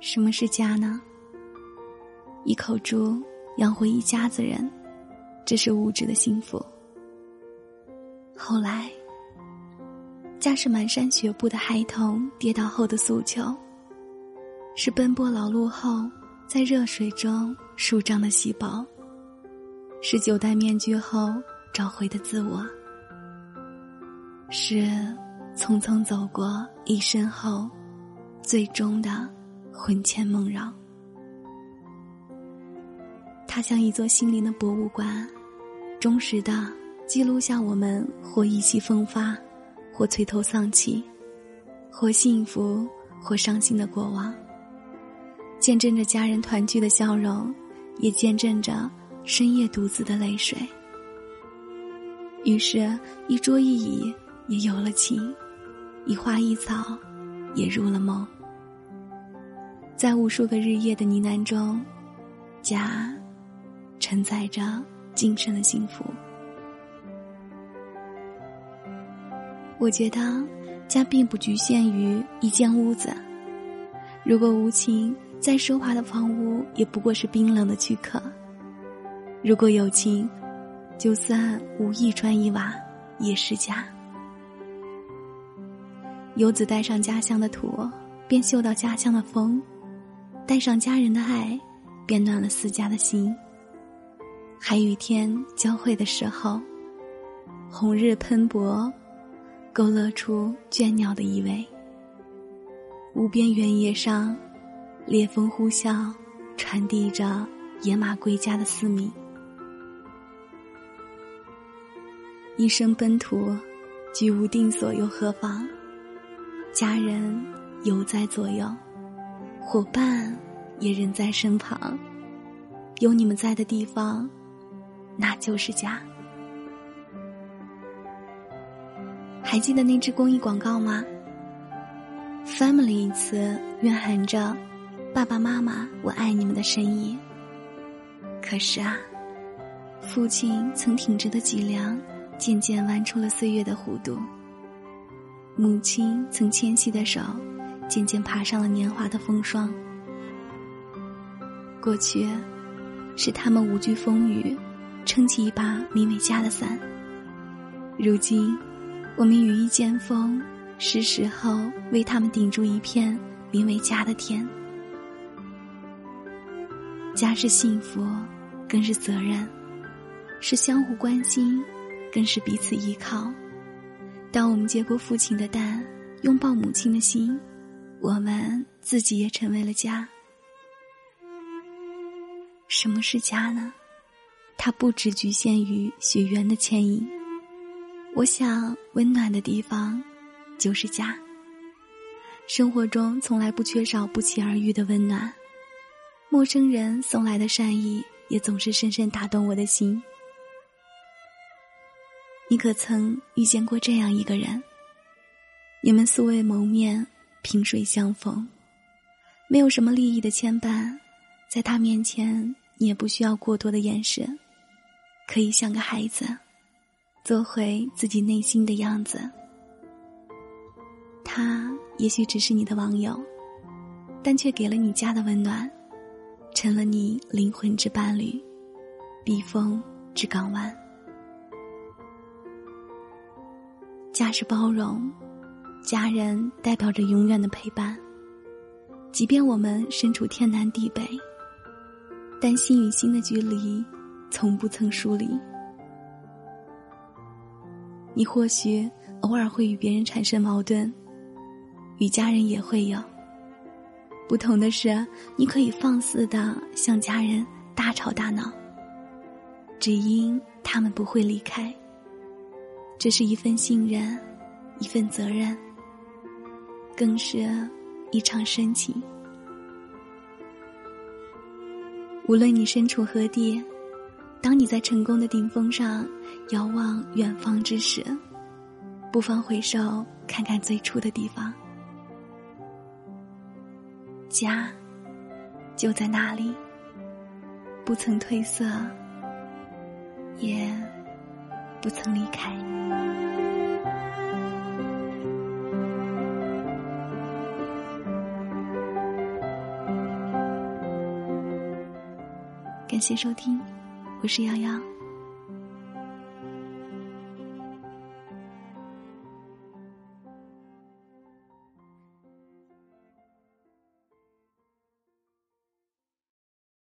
什么是家呢？一口猪养活一家子人，这是物质的幸福。后来，家是蹒跚学步的孩童跌倒后的诉求，是奔波劳碌后在热水中舒张的细胞，是久戴面具后找回的自我，是匆匆走过一生后最终的魂牵梦绕。它像一座心灵的博物馆，忠实的。记录下我们或意气风发，或垂头丧气，或幸福，或伤心的过往。见证着家人团聚的笑容，也见证着深夜独自的泪水。于是，一桌一椅也有了情，一花一草也入了梦。在无数个日夜的呢喃中，家承载着今生的幸福。我觉得，家并不局限于一间屋子。如果无情，再奢华的房屋也不过是冰冷的躯壳；如果有情，就算无一砖一瓦，也是家。游子带上家乡的土，便嗅到家乡的风；带上家人的爱，便暖了四家的心。海与天交汇的时候，红日喷薄。勾勒出倦鸟的意味。无边原野上，烈风呼啸，传递着野马归家的嘶鸣。一生奔途，居无定所又何妨？家人犹在左右，伙伴也仍在身旁。有你们在的地方，那就是家。还记得那支公益广告吗？“Family” 一词蕴含着“爸爸妈妈，我爱你们”的深意。可是啊，父亲曾挺直的脊梁，渐渐弯出了岁月的弧度；母亲曾纤细的手，渐渐爬上了年华的风霜。过去，是他们无惧风雨，撑起一把名为家的伞；如今，我们羽翼渐丰，是时候为他们顶住一片名为家的天。家是幸福，更是责任；是相互关心，更是彼此依靠。当我们接过父亲的担，拥抱母亲的心，我们自己也成为了家。什么是家呢？它不只局限于血缘的牵引。我想，温暖的地方就是家。生活中从来不缺少不期而遇的温暖，陌生人送来的善意也总是深深打动我的心。你可曾遇见过这样一个人？你们素未谋面，萍水相逢，没有什么利益的牵绊，在他面前，你也不需要过多的掩饰，可以像个孩子。做回自己内心的样子。他也许只是你的网友，但却给了你家的温暖，成了你灵魂之伴侣，避风之港湾。家是包容，家人代表着永远的陪伴。即便我们身处天南地北，但心与心的距离，从不曾疏离。你或许偶尔会与别人产生矛盾，与家人也会有。不同的是，你可以放肆的向家人大吵大闹，只因他们不会离开。这是一份信任，一份责任，更是一场深情。无论你身处何地。当你在成功的顶峰上遥望远方之时，不妨回首看看最初的地方，家就在那里，不曾褪色，也不曾离开。感谢收听，我是瑶瑶。